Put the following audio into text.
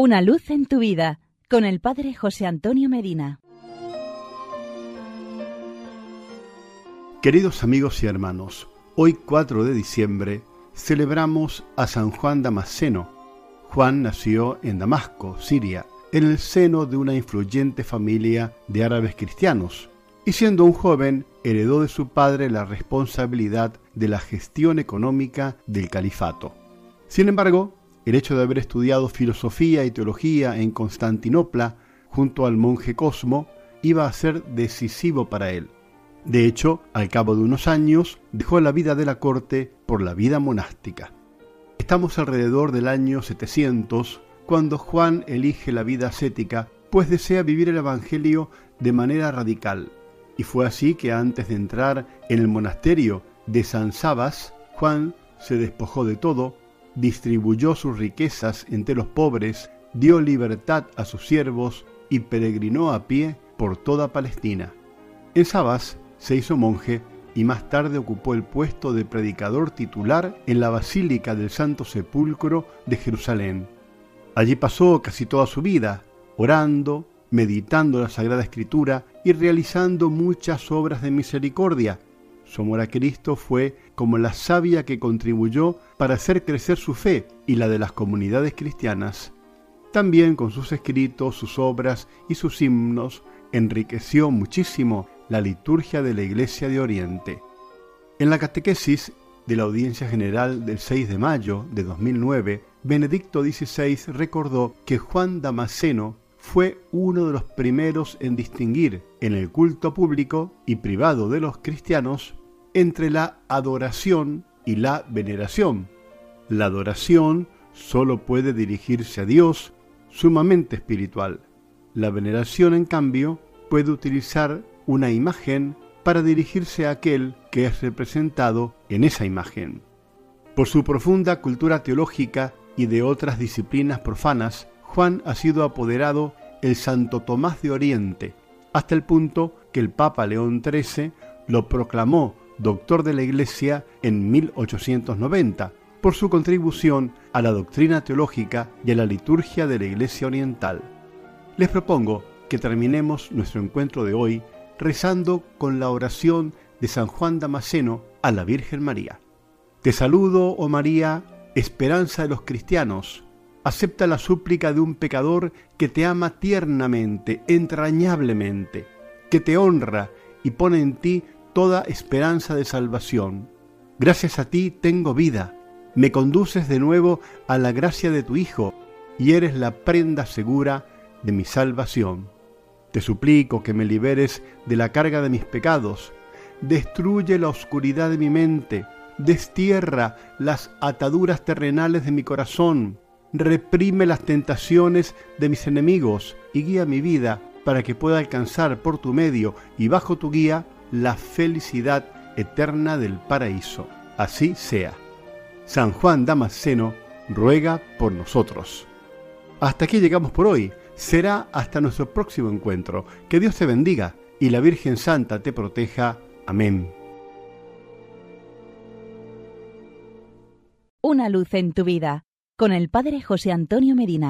Una luz en tu vida con el Padre José Antonio Medina. Queridos amigos y hermanos, hoy 4 de diciembre celebramos a San Juan Damasceno. Juan nació en Damasco, Siria, en el seno de una influyente familia de árabes cristianos, y siendo un joven heredó de su padre la responsabilidad de la gestión económica del califato. Sin embargo, el hecho de haber estudiado filosofía y teología en Constantinopla junto al monje Cosmo iba a ser decisivo para él. De hecho, al cabo de unos años, dejó la vida de la corte por la vida monástica. Estamos alrededor del año 700, cuando Juan elige la vida ascética, pues desea vivir el Evangelio de manera radical. Y fue así que antes de entrar en el monasterio de San Sabas, Juan se despojó de todo, distribuyó sus riquezas entre los pobres, dio libertad a sus siervos y peregrinó a pie por toda Palestina. En Sabas se hizo monje y más tarde ocupó el puesto de predicador titular en la Basílica del Santo Sepulcro de Jerusalén. Allí pasó casi toda su vida, orando, meditando la Sagrada Escritura y realizando muchas obras de misericordia, su amor a Cristo fue como la savia que contribuyó para hacer crecer su fe y la de las comunidades cristianas. También con sus escritos, sus obras y sus himnos enriqueció muchísimo la liturgia de la Iglesia de Oriente. En la catequesis de la Audiencia General del 6 de mayo de 2009, Benedicto XVI recordó que Juan Damasceno fue uno de los primeros en distinguir en el culto público y privado de los cristianos entre la adoración y la veneración. La adoración solo puede dirigirse a Dios sumamente espiritual. La veneración, en cambio, puede utilizar una imagen para dirigirse a aquel que es representado en esa imagen. Por su profunda cultura teológica y de otras disciplinas profanas, Juan ha sido apoderado el Santo Tomás de Oriente, hasta el punto que el Papa León XIII lo proclamó doctor de la Iglesia en 1890, por su contribución a la doctrina teológica y a la liturgia de la Iglesia Oriental. Les propongo que terminemos nuestro encuentro de hoy rezando con la oración de San Juan Damasceno a la Virgen María. Te saludo, oh María, esperanza de los cristianos. Acepta la súplica de un pecador que te ama tiernamente, entrañablemente, que te honra y pone en ti toda esperanza de salvación. Gracias a ti tengo vida, me conduces de nuevo a la gracia de tu Hijo y eres la prenda segura de mi salvación. Te suplico que me liberes de la carga de mis pecados, destruye la oscuridad de mi mente, destierra las ataduras terrenales de mi corazón, reprime las tentaciones de mis enemigos y guía mi vida para que pueda alcanzar por tu medio y bajo tu guía la felicidad eterna del paraíso. Así sea. San Juan Damasceno ruega por nosotros. Hasta aquí llegamos por hoy. Será hasta nuestro próximo encuentro. Que Dios te bendiga y la Virgen Santa te proteja. Amén. Una luz en tu vida con el Padre José Antonio Medina.